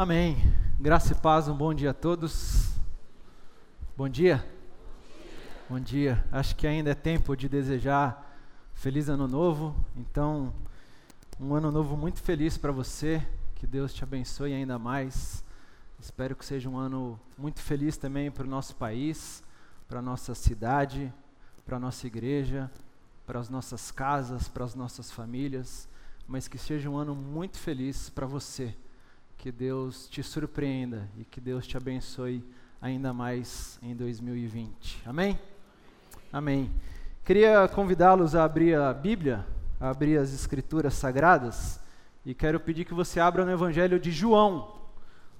Amém. Graça e paz, um bom dia a todos. Bom dia. Bom dia. Acho que ainda é tempo de desejar feliz ano novo. Então, um ano novo muito feliz para você. Que Deus te abençoe ainda mais. Espero que seja um ano muito feliz também para o nosso país, para a nossa cidade, para a nossa igreja, para as nossas casas, para as nossas famílias, mas que seja um ano muito feliz para você que Deus te surpreenda e que Deus te abençoe ainda mais em 2020. Amém? Amém. Queria convidá-los a abrir a Bíblia, a abrir as Escrituras Sagradas, e quero pedir que você abra no Evangelho de João,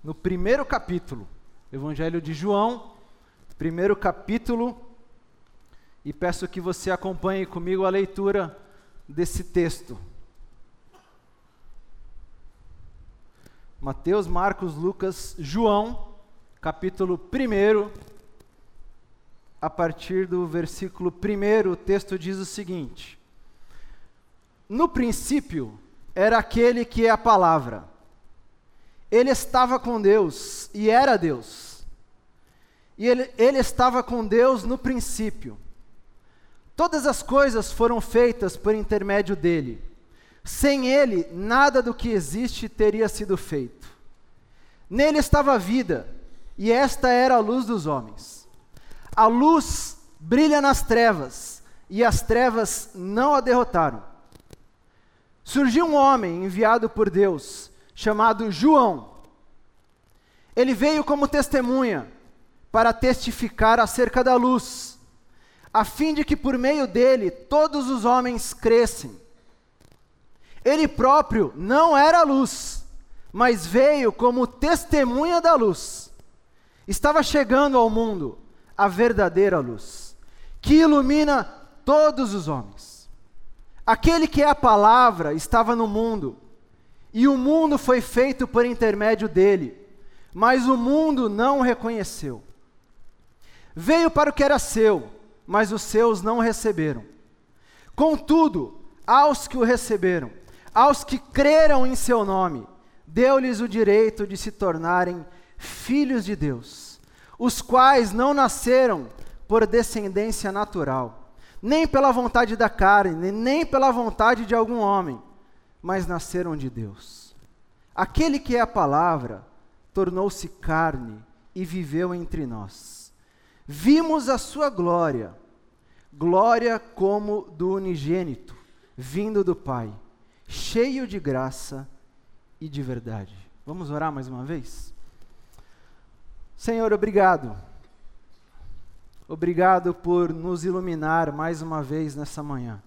no primeiro capítulo. Evangelho de João, primeiro capítulo, e peço que você acompanhe comigo a leitura desse texto. Mateus, Marcos, Lucas, João, capítulo 1, a partir do versículo 1, o texto diz o seguinte: No princípio era aquele que é a palavra. Ele estava com Deus e era Deus. E ele, ele estava com Deus no princípio. Todas as coisas foram feitas por intermédio dele sem ele, nada do que existe teria sido feito. Nele estava a vida, e esta era a luz dos homens. A luz brilha nas trevas, e as trevas não a derrotaram. Surgiu um homem enviado por Deus, chamado João. Ele veio como testemunha para testificar acerca da luz, a fim de que por meio dele todos os homens crescem. Ele próprio não era luz, mas veio como testemunha da luz. Estava chegando ao mundo a verdadeira luz, que ilumina todos os homens. Aquele que é a palavra estava no mundo, e o mundo foi feito por intermédio dele, mas o mundo não o reconheceu. Veio para o que era seu, mas os seus não receberam. Contudo, aos que o receberam, aos que creram em seu nome, deu-lhes o direito de se tornarem filhos de Deus, os quais não nasceram por descendência natural, nem pela vontade da carne, nem pela vontade de algum homem, mas nasceram de Deus. Aquele que é a palavra tornou-se carne e viveu entre nós. Vimos a sua glória, glória como do unigênito, vindo do Pai cheio de graça e de verdade. Vamos orar mais uma vez? Senhor, obrigado. Obrigado por nos iluminar mais uma vez nessa manhã.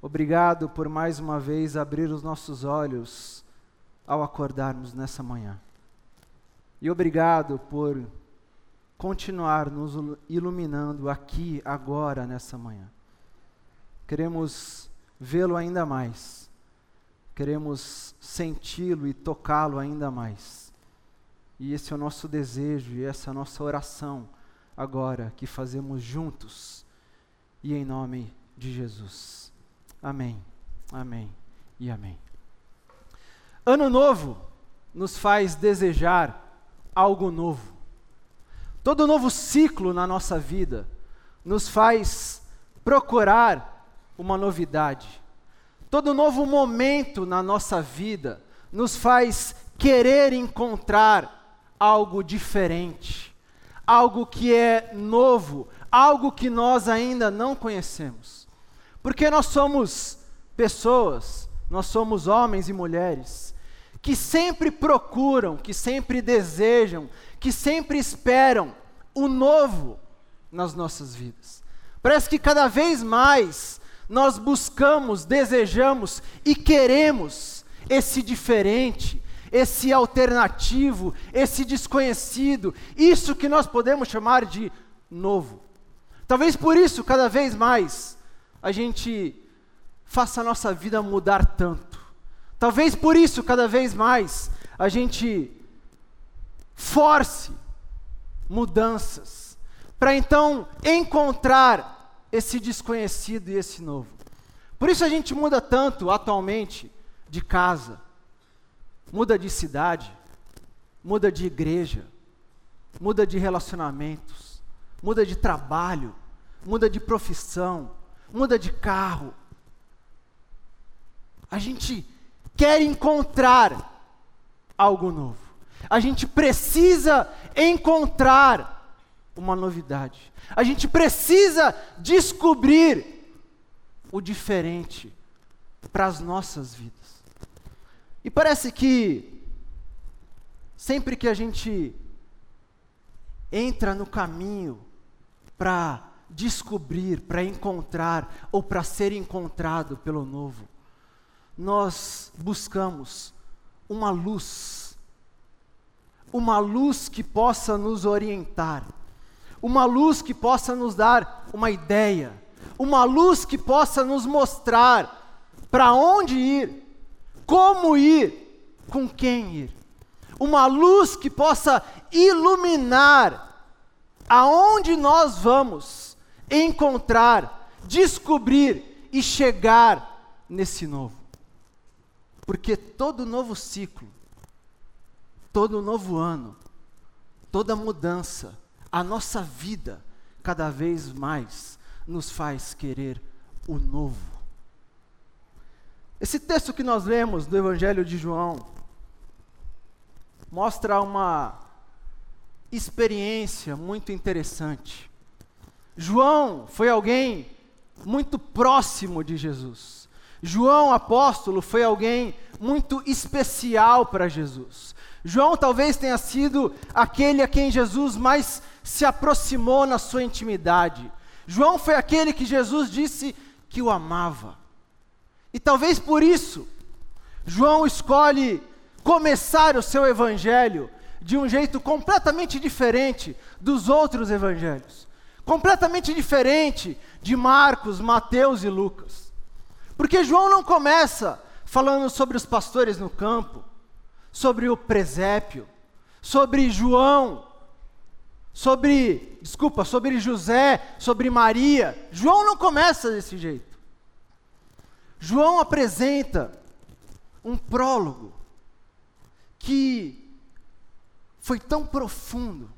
Obrigado por mais uma vez abrir os nossos olhos ao acordarmos nessa manhã. E obrigado por continuar nos iluminando aqui, agora, nessa manhã. Queremos vê-lo ainda mais. Queremos senti-lo e tocá-lo ainda mais. E esse é o nosso desejo e essa é a nossa oração agora que fazemos juntos e em nome de Jesus. Amém. Amém e amém. Ano novo nos faz desejar algo novo. Todo novo ciclo na nossa vida nos faz procurar uma novidade. Todo novo momento na nossa vida nos faz querer encontrar algo diferente, algo que é novo, algo que nós ainda não conhecemos. Porque nós somos pessoas, nós somos homens e mulheres que sempre procuram, que sempre desejam, que sempre esperam o novo nas nossas vidas. Parece que cada vez mais nós buscamos, desejamos e queremos esse diferente, esse alternativo, esse desconhecido, isso que nós podemos chamar de novo. Talvez por isso, cada vez mais, a gente faça a nossa vida mudar tanto. Talvez por isso, cada vez mais, a gente force mudanças, para então encontrar esse desconhecido e esse novo. Por isso a gente muda tanto atualmente de casa. muda de cidade, muda de igreja, muda de relacionamentos, muda de trabalho, muda de profissão, muda de carro. A gente quer encontrar algo novo. A gente precisa encontrar uma novidade. A gente precisa descobrir o diferente para as nossas vidas. E parece que sempre que a gente entra no caminho para descobrir, para encontrar ou para ser encontrado pelo novo, nós buscamos uma luz, uma luz que possa nos orientar, uma luz que possa nos dar uma ideia, uma luz que possa nos mostrar para onde ir, como ir, com quem ir. Uma luz que possa iluminar aonde nós vamos encontrar, descobrir e chegar nesse novo. Porque todo novo ciclo, todo novo ano, toda mudança, a nossa vida, cada vez mais nos faz querer o novo. Esse texto que nós lemos do Evangelho de João mostra uma experiência muito interessante. João foi alguém muito próximo de Jesus. João apóstolo foi alguém muito especial para Jesus. João talvez tenha sido aquele a quem Jesus mais se aproximou na sua intimidade. João foi aquele que Jesus disse que o amava. E talvez por isso, João escolhe começar o seu evangelho de um jeito completamente diferente dos outros evangelhos. Completamente diferente de Marcos, Mateus e Lucas. Porque João não começa falando sobre os pastores no campo, sobre o presépio, sobre João, sobre, desculpa, sobre José, sobre Maria. João não começa desse jeito. João apresenta um prólogo que foi tão profundo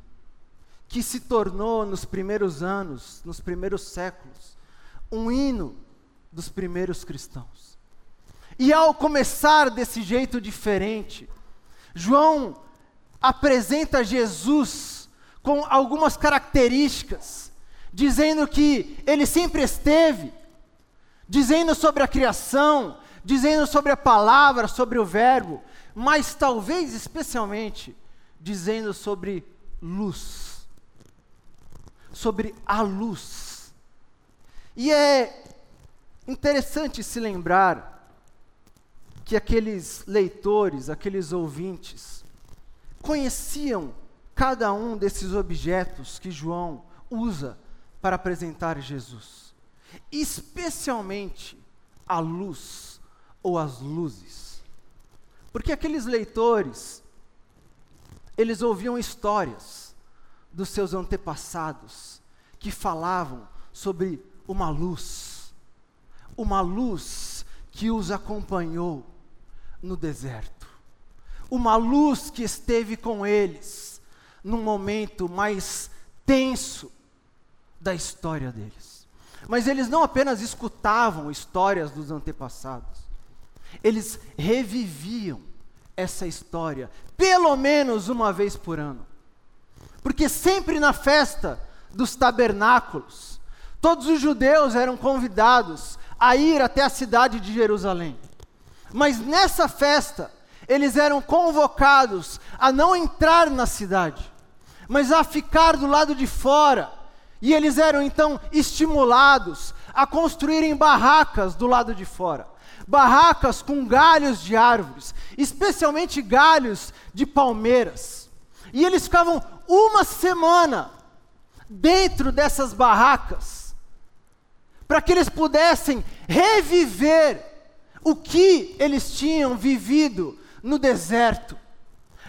que se tornou nos primeiros anos, nos primeiros séculos, um hino dos primeiros cristãos. E ao começar desse jeito diferente, João apresenta Jesus com algumas características, dizendo que ele sempre esteve, dizendo sobre a criação, dizendo sobre a palavra, sobre o verbo, mas talvez especialmente dizendo sobre luz, sobre a luz. E é Interessante se lembrar que aqueles leitores, aqueles ouvintes, conheciam cada um desses objetos que João usa para apresentar Jesus, especialmente a luz ou as luzes. Porque aqueles leitores, eles ouviam histórias dos seus antepassados que falavam sobre uma luz. Uma luz que os acompanhou no deserto, uma luz que esteve com eles num momento mais tenso da história deles. Mas eles não apenas escutavam histórias dos antepassados, eles reviviam essa história, pelo menos uma vez por ano. Porque sempre na festa dos tabernáculos, todos os judeus eram convidados a ir até a cidade de Jerusalém. Mas nessa festa, eles eram convocados a não entrar na cidade, mas a ficar do lado de fora. E eles eram então estimulados a construírem barracas do lado de fora. Barracas com galhos de árvores, especialmente galhos de palmeiras. E eles ficavam uma semana dentro dessas barracas para que eles pudessem reviver o que eles tinham vivido no deserto,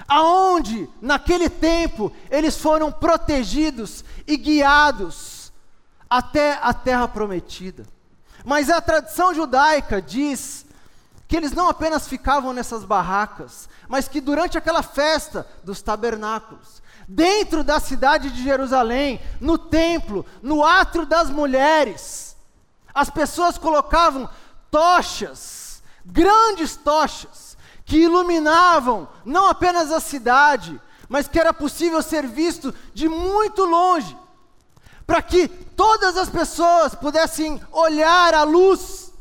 aonde naquele tempo eles foram protegidos e guiados até a terra prometida. Mas a tradição judaica diz que eles não apenas ficavam nessas barracas, mas que durante aquela festa dos tabernáculos, dentro da cidade de Jerusalém, no templo, no átrio das mulheres, as pessoas colocavam tochas, grandes tochas, que iluminavam não apenas a cidade, mas que era possível ser visto de muito longe, para que todas as pessoas pudessem olhar a luz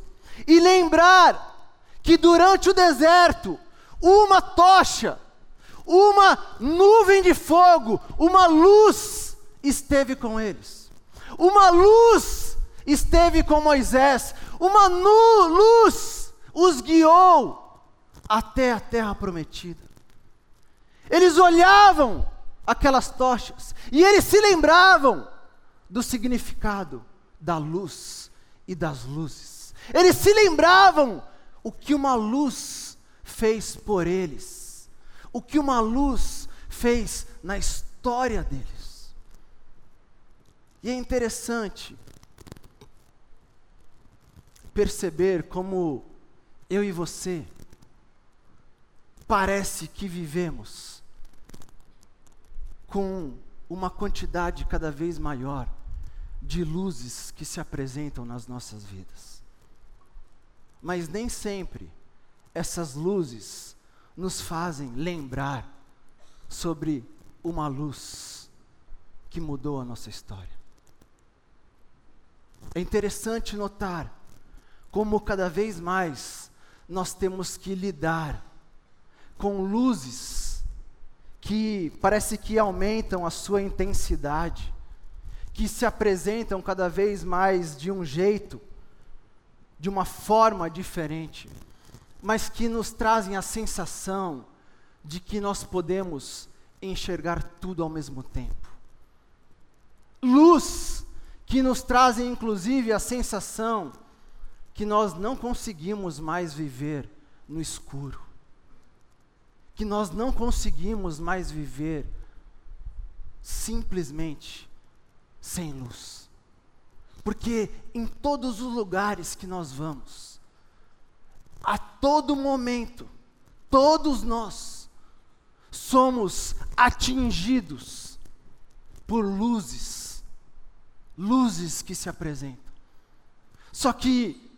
e lembrar que durante o deserto, uma tocha, uma nuvem de fogo, uma luz esteve com eles. Uma luz esteve com Moisés, uma luz os guiou até a terra prometida. Eles olhavam aquelas tochas e eles se lembravam do significado da luz e das luzes. Eles se lembravam o que uma luz fez por eles, o que uma luz fez na história deles. E é interessante perceber como eu e você parece que vivemos com uma quantidade cada vez maior de luzes que se apresentam nas nossas vidas. Mas nem sempre essas luzes nos fazem lembrar sobre uma luz que mudou a nossa história. É interessante notar como cada vez mais nós temos que lidar com luzes que parece que aumentam a sua intensidade, que se apresentam cada vez mais de um jeito, de uma forma diferente, mas que nos trazem a sensação de que nós podemos enxergar tudo ao mesmo tempo. Luz que nos trazem inclusive a sensação que nós não conseguimos mais viver no escuro, que nós não conseguimos mais viver simplesmente sem luz. Porque em todos os lugares que nós vamos, a todo momento, todos nós somos atingidos por luzes, luzes que se apresentam. Só que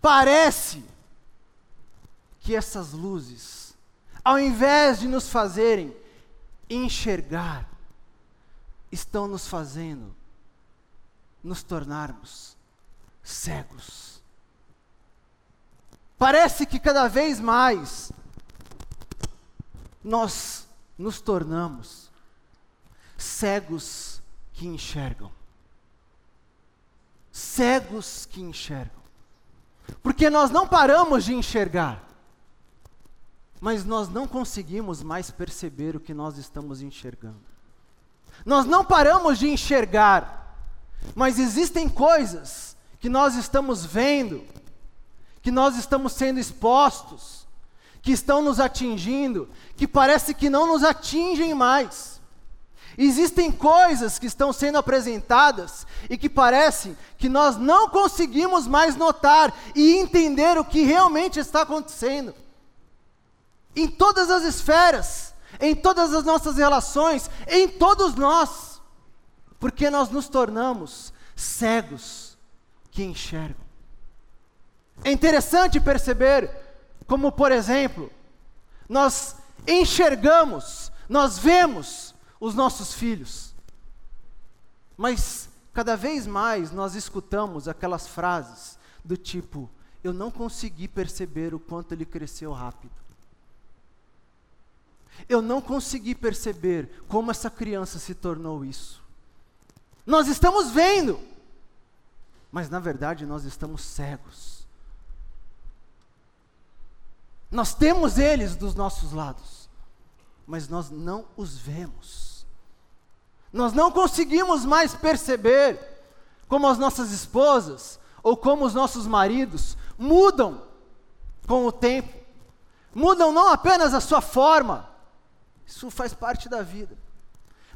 Parece que essas luzes, ao invés de nos fazerem enxergar, estão nos fazendo nos tornarmos cegos. Parece que cada vez mais nós nos tornamos cegos que enxergam. Cegos que enxergam. Porque nós não paramos de enxergar, mas nós não conseguimos mais perceber o que nós estamos enxergando. Nós não paramos de enxergar, mas existem coisas que nós estamos vendo, que nós estamos sendo expostos, que estão nos atingindo, que parece que não nos atingem mais. Existem coisas que estão sendo apresentadas e que parece que nós não conseguimos mais notar e entender o que realmente está acontecendo. Em todas as esferas, em todas as nossas relações, em todos nós, porque nós nos tornamos cegos que enxergam. É interessante perceber como, por exemplo, nós enxergamos, nós vemos os nossos filhos. Mas cada vez mais nós escutamos aquelas frases do tipo: Eu não consegui perceber o quanto ele cresceu rápido. Eu não consegui perceber como essa criança se tornou isso. Nós estamos vendo, mas na verdade nós estamos cegos. Nós temos eles dos nossos lados, mas nós não os vemos. Nós não conseguimos mais perceber como as nossas esposas ou como os nossos maridos mudam com o tempo. Mudam não apenas a sua forma, isso faz parte da vida,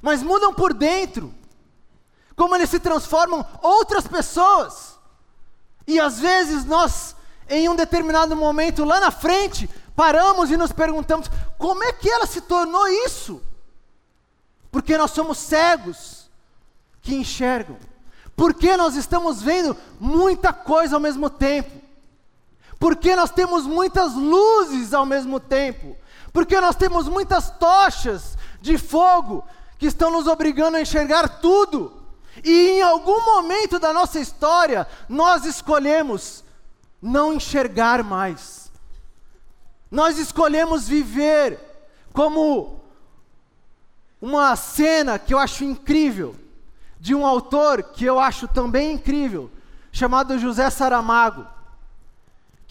mas mudam por dentro. Como eles se transformam outras pessoas. E às vezes nós em um determinado momento lá na frente, paramos e nos perguntamos: como é que ela se tornou isso? Porque nós somos cegos que enxergam. Porque nós estamos vendo muita coisa ao mesmo tempo. Porque nós temos muitas luzes ao mesmo tempo. Porque nós temos muitas tochas de fogo que estão nos obrigando a enxergar tudo. E em algum momento da nossa história, nós escolhemos não enxergar mais. Nós escolhemos viver como uma cena que eu acho incrível, de um autor que eu acho também incrível, chamado José Saramago,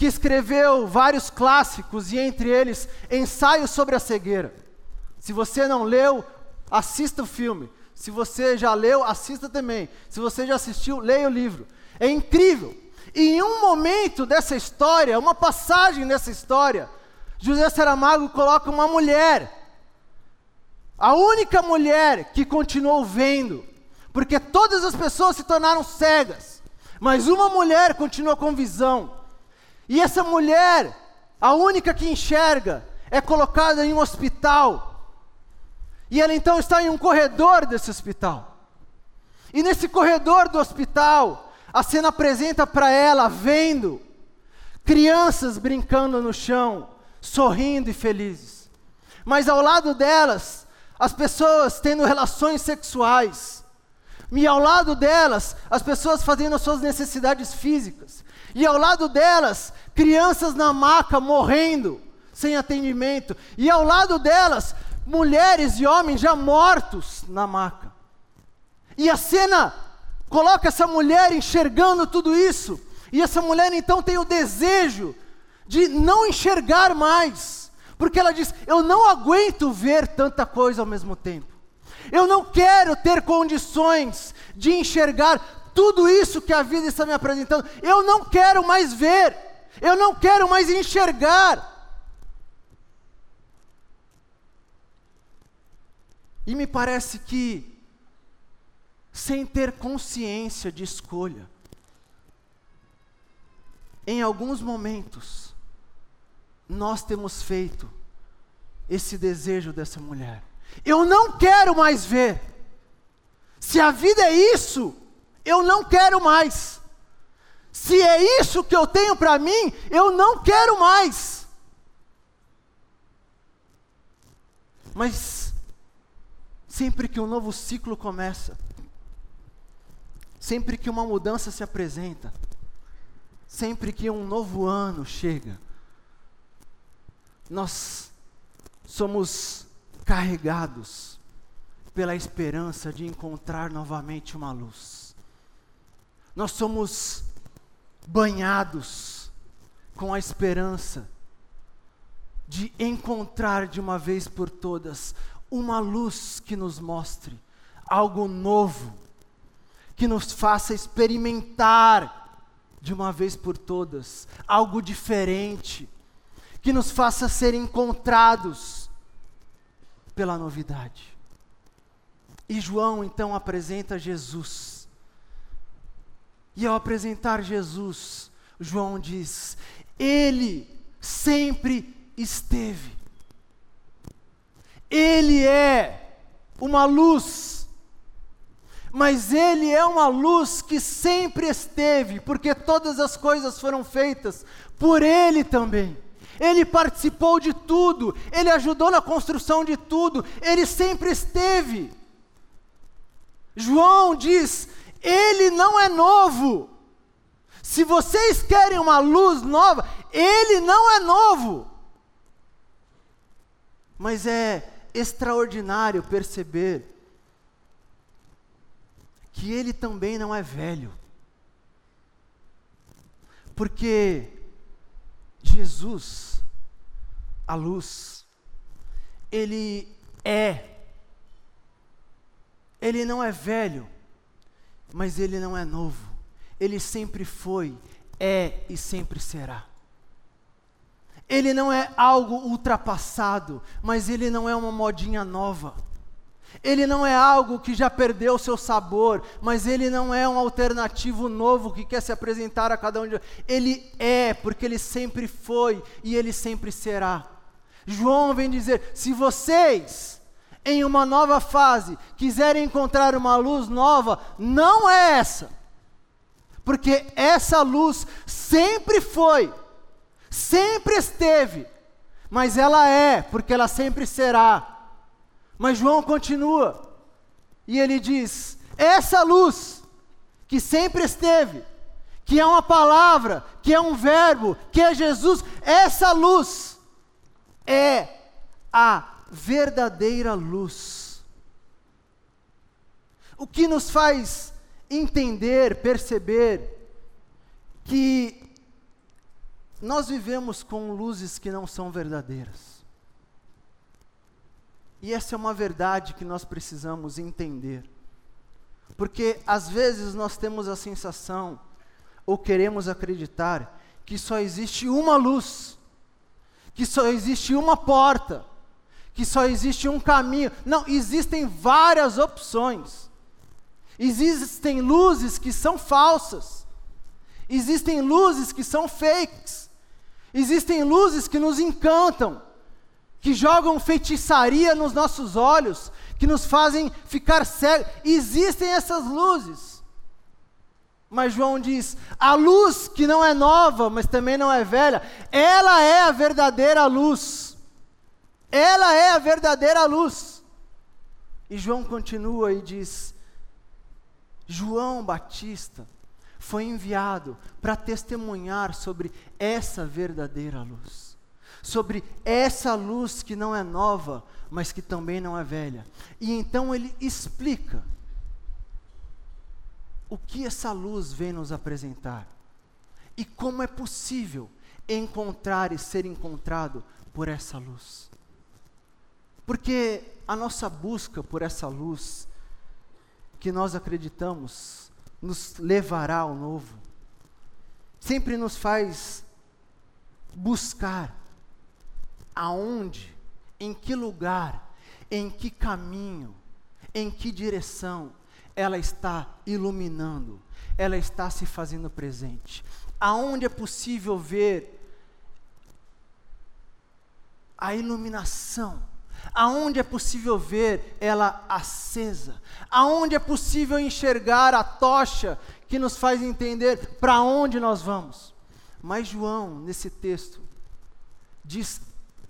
que escreveu vários clássicos e entre eles Ensaio sobre a Cegueira. Se você não leu, assista o filme. Se você já leu, assista também. Se você já assistiu, leia o livro. É incrível. E em um momento dessa história, uma passagem dessa história, José Saramago coloca uma mulher, a única mulher que continuou vendo, porque todas as pessoas se tornaram cegas, mas uma mulher continuou com visão. E essa mulher, a única que enxerga, é colocada em um hospital e ela então está em um corredor desse hospital. E nesse corredor do hospital, a cena apresenta para ela, vendo crianças brincando no chão, sorrindo e felizes. Mas ao lado delas, as pessoas tendo relações sexuais. E ao lado delas, as pessoas fazendo as suas necessidades físicas. E ao lado delas, crianças na maca morrendo, sem atendimento. E ao lado delas, mulheres e homens já mortos na maca. E a cena coloca essa mulher enxergando tudo isso, e essa mulher então tem o desejo de não enxergar mais, porque ela diz: Eu não aguento ver tanta coisa ao mesmo tempo. Eu não quero ter condições de enxergar tudo isso que a vida está me apresentando. Eu não quero mais ver. Eu não quero mais enxergar. E me parece que, sem ter consciência de escolha, em alguns momentos, nós temos feito esse desejo dessa mulher. Eu não quero mais ver. Se a vida é isso, eu não quero mais. Se é isso que eu tenho para mim, eu não quero mais. Mas Sempre que um novo ciclo começa, sempre que uma mudança se apresenta, sempre que um novo ano chega, nós somos carregados pela esperança de encontrar novamente uma luz. Nós somos banhados com a esperança de encontrar de uma vez por todas uma luz que nos mostre algo novo, que nos faça experimentar de uma vez por todas algo diferente, que nos faça ser encontrados pela novidade. E João então apresenta Jesus. E ao apresentar Jesus, João diz: Ele sempre esteve ele é uma luz, mas Ele é uma luz que sempre esteve, porque todas as coisas foram feitas por Ele também. Ele participou de tudo, Ele ajudou na construção de tudo, Ele sempre esteve. João diz: Ele não é novo. Se vocês querem uma luz nova, Ele não é novo. Mas é extraordinário perceber que ele também não é velho. Porque Jesus, a luz, ele é. Ele não é velho, mas ele não é novo. Ele sempre foi, é e sempre será. Ele não é algo ultrapassado, mas ele não é uma modinha nova. Ele não é algo que já perdeu seu sabor, mas ele não é um alternativo novo que quer se apresentar a cada um de nós. Ele é, porque ele sempre foi e ele sempre será. João vem dizer: se vocês, em uma nova fase, quiserem encontrar uma luz nova, não é essa, porque essa luz sempre foi, sempre esteve, mas ela é, porque ela sempre será. Mas João continua, e ele diz: essa luz, que sempre esteve, que é uma palavra, que é um verbo, que é Jesus, essa luz é a verdadeira luz. O que nos faz entender, perceber que nós vivemos com luzes que não são verdadeiras. E essa é uma verdade que nós precisamos entender. Porque às vezes nós temos a sensação, ou queremos acreditar, que só existe uma luz, que só existe uma porta, que só existe um caminho. Não, existem várias opções. Existem luzes que são falsas. Existem luzes que são fakes. Existem luzes que nos encantam que jogam feitiçaria nos nossos olhos, que nos fazem ficar cegos. Existem essas luzes. Mas João diz: a luz que não é nova, mas também não é velha, ela é a verdadeira luz. Ela é a verdadeira luz. E João continua e diz: João Batista foi enviado para testemunhar sobre essa verdadeira luz sobre essa luz que não é nova, mas que também não é velha. E então ele explica o que essa luz vem nos apresentar e como é possível encontrar e ser encontrado por essa luz. Porque a nossa busca por essa luz, que nós acreditamos, nos levará ao novo, sempre nos faz buscar aonde, em que lugar, em que caminho, em que direção ela está iluminando, ela está se fazendo presente. Aonde é possível ver a iluminação, aonde é possível ver ela acesa, aonde é possível enxergar a tocha que nos faz entender para onde nós vamos. Mas João, nesse texto, diz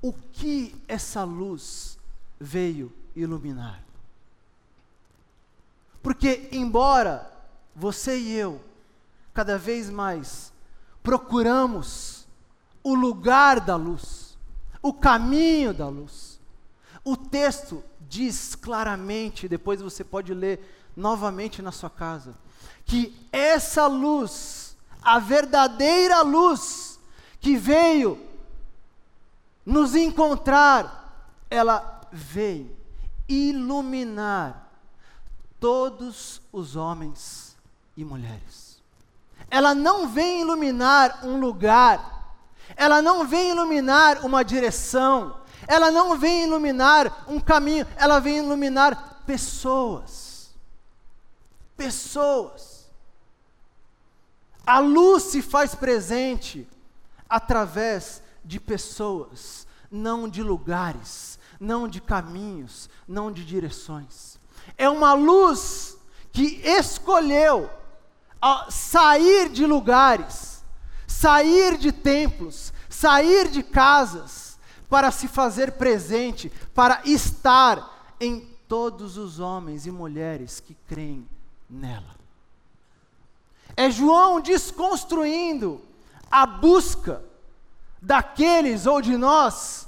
o que essa luz veio iluminar. Porque, embora você e eu, cada vez mais, procuramos o lugar da luz, o caminho da luz, o texto diz claramente, depois você pode ler novamente na sua casa, que essa luz, a verdadeira luz que veio nos encontrar, ela veio iluminar todos os homens e mulheres. Ela não vem iluminar um lugar, ela não vem iluminar uma direção, ela não vem iluminar um caminho, ela vem iluminar pessoas. Pessoas. A luz se faz presente através de pessoas, não de lugares, não de caminhos, não de direções. É uma luz que escolheu sair de lugares, sair de templos, sair de casas, para se fazer presente, para estar em todos os homens e mulheres que creem nela. É João desconstruindo a busca daqueles ou de nós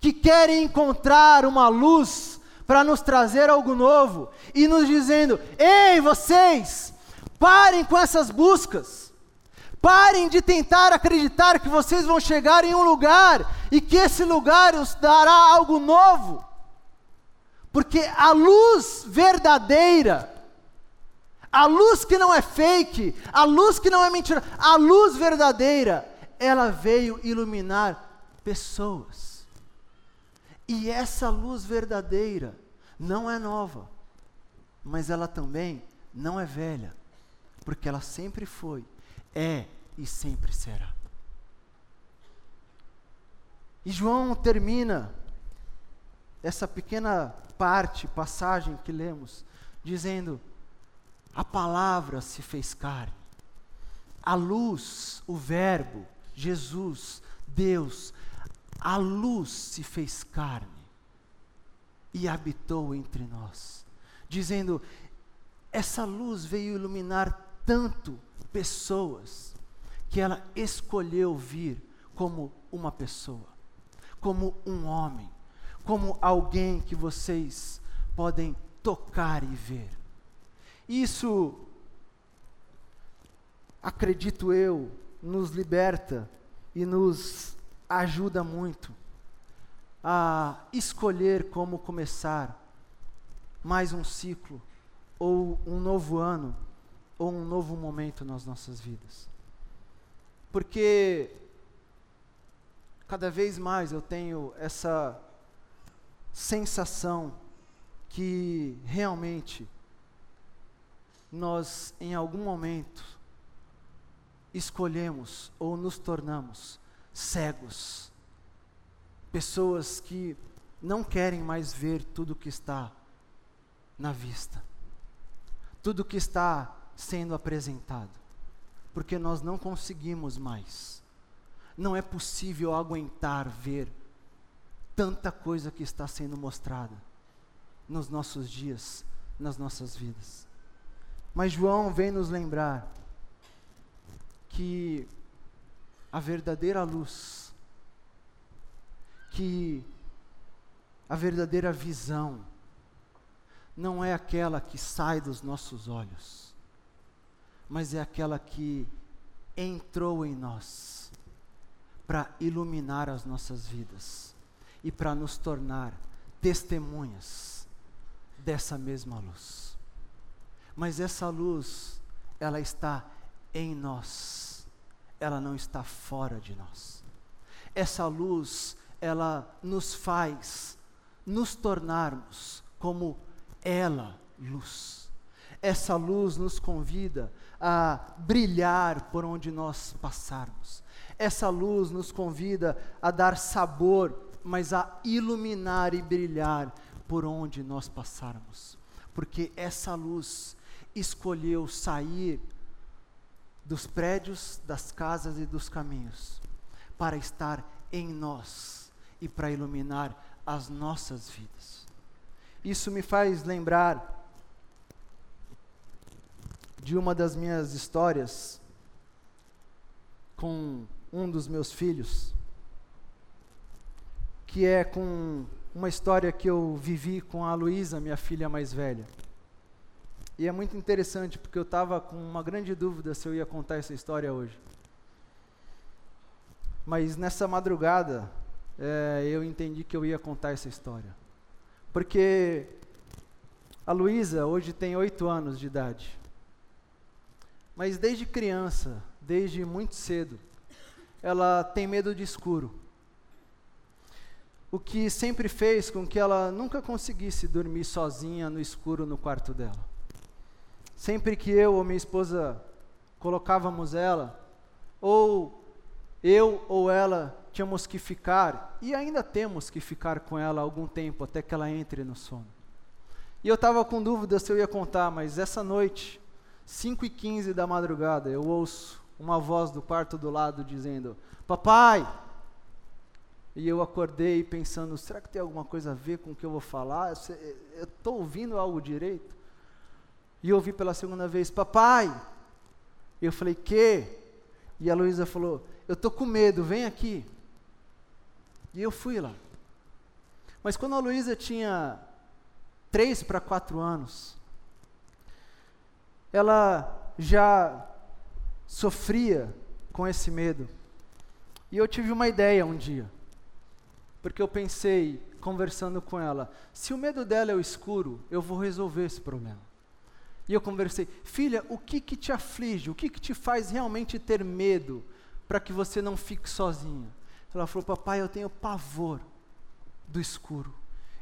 que querem encontrar uma luz para nos trazer algo novo e nos dizendo: ei, vocês, parem com essas buscas. Parem de tentar acreditar que vocês vão chegar em um lugar e que esse lugar os dará algo novo. Porque a luz verdadeira, a luz que não é fake, a luz que não é mentira, a luz verdadeira ela veio iluminar pessoas. E essa luz verdadeira não é nova, mas ela também não é velha, porque ela sempre foi, é e sempre será. E João termina essa pequena parte, passagem que lemos, dizendo: a palavra se fez carne, a luz, o Verbo, Jesus, Deus, a luz se fez carne e habitou entre nós, dizendo: essa luz veio iluminar tanto pessoas que ela escolheu vir como uma pessoa, como um homem, como alguém que vocês podem tocar e ver. Isso, acredito eu, nos liberta e nos ajuda muito a escolher como começar mais um ciclo, ou um novo ano, ou um novo momento nas nossas vidas. Porque cada vez mais eu tenho essa sensação que realmente nós, em algum momento, escolhemos ou nos tornamos cegos, pessoas que não querem mais ver tudo que está na vista, tudo que está sendo apresentado, porque nós não conseguimos mais, não é possível aguentar ver tanta coisa que está sendo mostrada nos nossos dias, nas nossas vidas. Mas João vem nos lembrar que a verdadeira luz, que a verdadeira visão, não é aquela que sai dos nossos olhos, mas é aquela que entrou em nós para iluminar as nossas vidas e para nos tornar testemunhas dessa mesma luz. Mas essa luz, ela está em nós, ela não está fora de nós. Essa luz, ela nos faz nos tornarmos como ela, luz. Essa luz nos convida a brilhar por onde nós passarmos. Essa luz nos convida a dar sabor, mas a iluminar e brilhar por onde nós passarmos. Porque essa luz escolheu sair dos prédios, das casas e dos caminhos para estar em nós e para iluminar as nossas vidas. Isso me faz lembrar de uma das minhas histórias com um dos meus filhos, que é com uma história que eu vivi com a Luísa, minha filha mais velha. E é muito interessante, porque eu estava com uma grande dúvida se eu ia contar essa história hoje. Mas nessa madrugada, é, eu entendi que eu ia contar essa história. Porque a Luísa hoje tem oito anos de idade. Mas desde criança, desde muito cedo, ela tem medo de escuro. O que sempre fez com que ela nunca conseguisse dormir sozinha no escuro no quarto dela. Sempre que eu ou minha esposa colocávamos ela, ou eu ou ela tínhamos que ficar, e ainda temos que ficar com ela algum tempo até que ela entre no sono. E eu estava com dúvida se eu ia contar, mas essa noite, 5 e 15 da madrugada, eu ouço uma voz do quarto do lado dizendo: Papai! E eu acordei pensando: será que tem alguma coisa a ver com o que eu vou falar? Eu estou ouvindo algo direito? E ouvi pela segunda vez, papai. E eu falei, que? E a Luísa falou, eu tô com medo, vem aqui. E eu fui lá. Mas quando a Luísa tinha três para quatro anos, ela já sofria com esse medo. E eu tive uma ideia um dia, porque eu pensei, conversando com ela, se o medo dela é o escuro, eu vou resolver esse problema. E eu conversei, filha, o que que te aflige? O que que te faz realmente ter medo para que você não fique sozinha? Ela falou, papai, eu tenho pavor do escuro.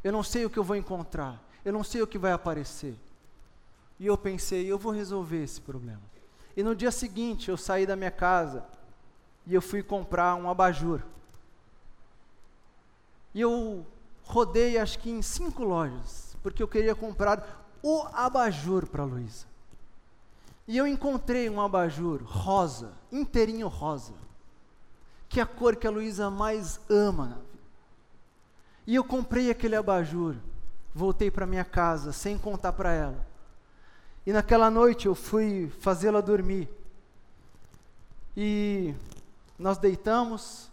Eu não sei o que eu vou encontrar. eu não sei o que vai aparecer. E eu pensei, eu vou resolver esse problema. E no dia seguinte eu saí da minha casa e eu fui comprar um abajur. E eu rodei acho que em cinco lojas, porque eu queria comprar o abajur para Luísa. E eu encontrei um abajur rosa, inteirinho rosa, que é a cor que a Luísa mais ama. E eu comprei aquele abajur, voltei para minha casa sem contar para ela. E naquela noite eu fui fazê-la dormir. E nós deitamos,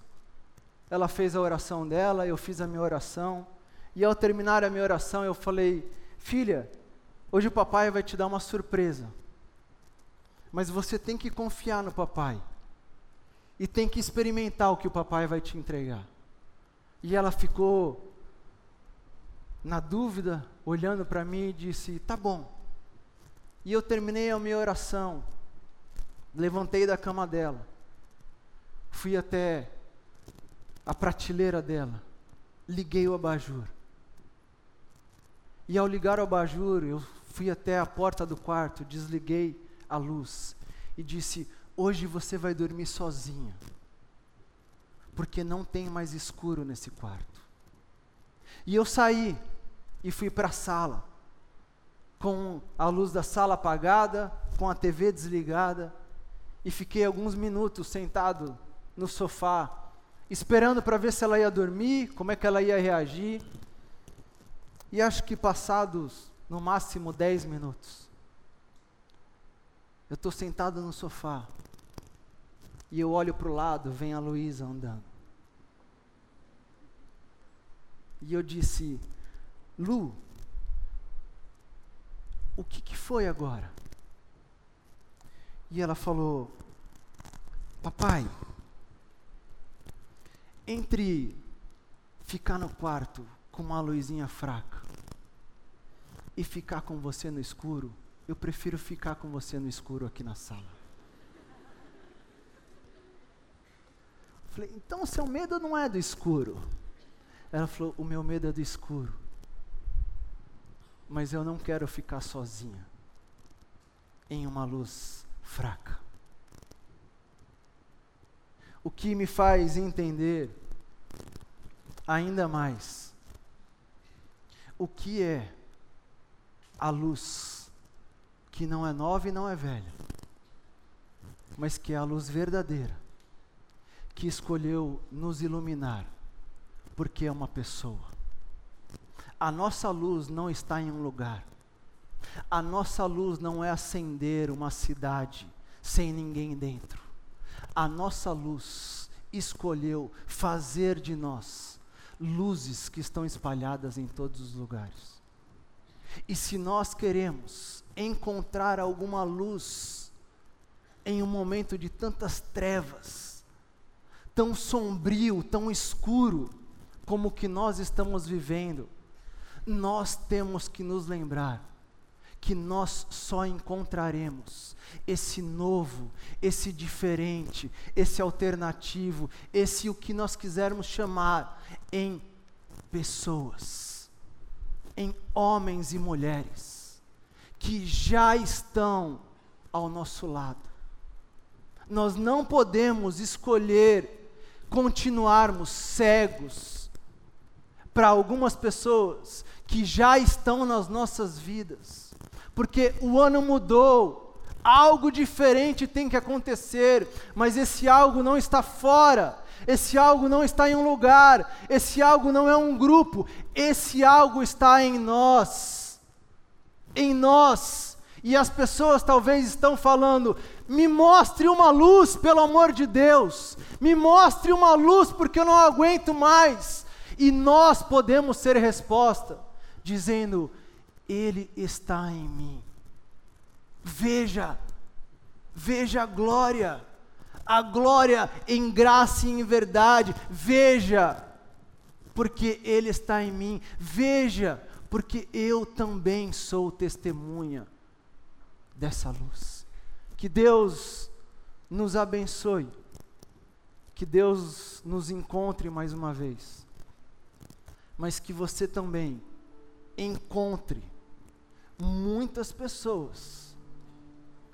ela fez a oração dela, eu fiz a minha oração. E ao terminar a minha oração, eu falei: Filha, hoje o papai vai te dar uma surpresa. Mas você tem que confiar no papai. E tem que experimentar o que o papai vai te entregar. E ela ficou na dúvida, olhando para mim e disse: Tá bom. E eu terminei a minha oração, levantei da cama dela, fui até a prateleira dela, liguei o abajur. E ao ligar o abajur, eu fui até a porta do quarto, desliguei a luz e disse: Hoje você vai dormir sozinha, porque não tem mais escuro nesse quarto. E eu saí e fui para a sala com a luz da sala apagada, com a TV desligada, e fiquei alguns minutos sentado no sofá, esperando para ver se ela ia dormir, como é que ela ia reagir. E acho que passados no máximo 10 minutos, eu estou sentado no sofá e eu olho para o lado, vem a Luísa andando. E eu disse, Lu, o que, que foi agora? E ela falou: Papai, entre ficar no quarto com uma luzinha fraca e ficar com você no escuro, eu prefiro ficar com você no escuro aqui na sala. Falei, então o seu medo não é do escuro. Ela falou, o meu medo é do escuro mas eu não quero ficar sozinha em uma luz fraca. O que me faz entender ainda mais o que é a luz que não é nova e não é velha, mas que é a luz verdadeira, que escolheu nos iluminar, porque é uma pessoa a nossa luz não está em um lugar. A nossa luz não é acender uma cidade sem ninguém dentro. A nossa luz escolheu fazer de nós luzes que estão espalhadas em todos os lugares. E se nós queremos encontrar alguma luz em um momento de tantas trevas, tão sombrio, tão escuro, como o que nós estamos vivendo, nós temos que nos lembrar que nós só encontraremos esse novo, esse diferente, esse alternativo, esse o que nós quisermos chamar em pessoas, em homens e mulheres que já estão ao nosso lado. Nós não podemos escolher continuarmos cegos para algumas pessoas que já estão nas nossas vidas, porque o ano mudou, algo diferente tem que acontecer, mas esse algo não está fora, esse algo não está em um lugar, esse algo não é um grupo, esse algo está em nós. Em nós. E as pessoas talvez estão falando: me mostre uma luz, pelo amor de Deus, me mostre uma luz, porque eu não aguento mais. E nós podemos ser resposta dizendo: Ele está em mim. Veja, veja a glória, a glória em graça e em verdade. Veja, porque Ele está em mim. Veja, porque eu também sou testemunha dessa luz. Que Deus nos abençoe. Que Deus nos encontre mais uma vez. Mas que você também encontre muitas pessoas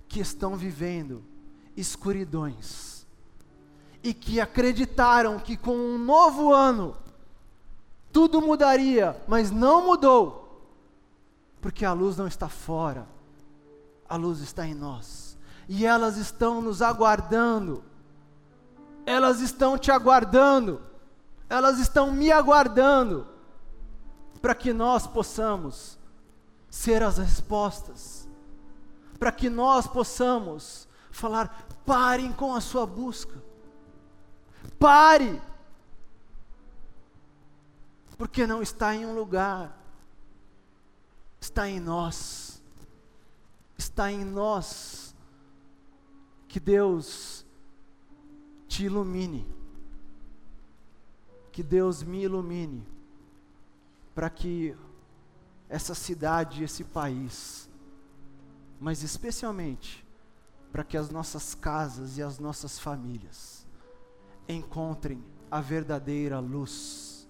que estão vivendo escuridões e que acreditaram que com um novo ano tudo mudaria, mas não mudou, porque a luz não está fora, a luz está em nós, e elas estão nos aguardando, elas estão te aguardando, elas estão me aguardando, para que nós possamos ser as respostas, para que nós possamos falar: parem com a sua busca, pare, porque não está em um lugar, está em nós, está em nós, que Deus te ilumine, que Deus me ilumine, para que essa cidade, esse país, mas especialmente para que as nossas casas e as nossas famílias encontrem a verdadeira luz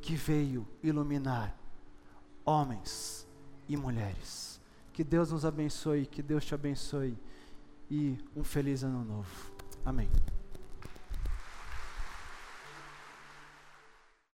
que veio iluminar homens e mulheres. Que Deus nos abençoe, que Deus te abençoe e um feliz ano novo. Amém.